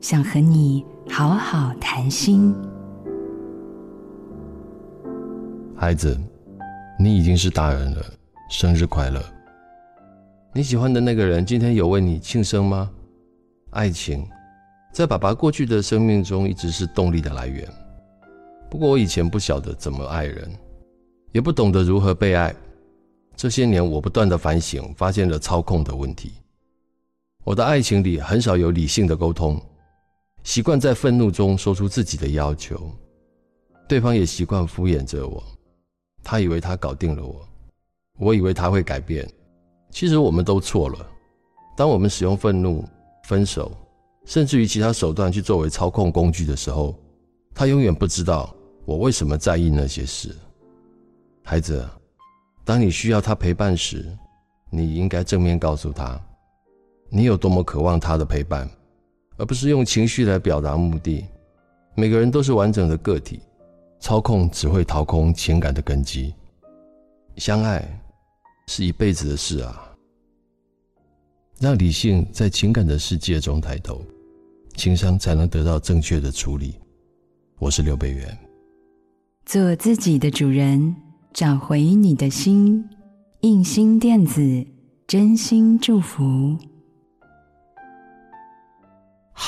想和你好好谈心。孩子，你已经是大人了，生日快乐！你喜欢的那个人今天有为你庆生吗？爱情在爸爸过去的生命中一直是动力的来源。不过我以前不晓得怎么爱人，也不懂得如何被爱。这些年我不断的反省，发现了操控的问题。我的爱情里很少有理性的沟通。习惯在愤怒中说出自己的要求，对方也习惯敷衍着我。他以为他搞定了我，我以为他会改变。其实我们都错了。当我们使用愤怒、分手，甚至于其他手段去作为操控工具的时候，他永远不知道我为什么在意那些事。孩子，当你需要他陪伴时，你应该正面告诉他，你有多么渴望他的陪伴。而不是用情绪来表达目的。每个人都是完整的个体，操控只会掏空情感的根基。相爱是一辈子的事啊！让理性在情感的世界中抬头，情商才能得到正确的处理。我是刘北元，做自己的主人，找回你的心。印心电子，真心祝福。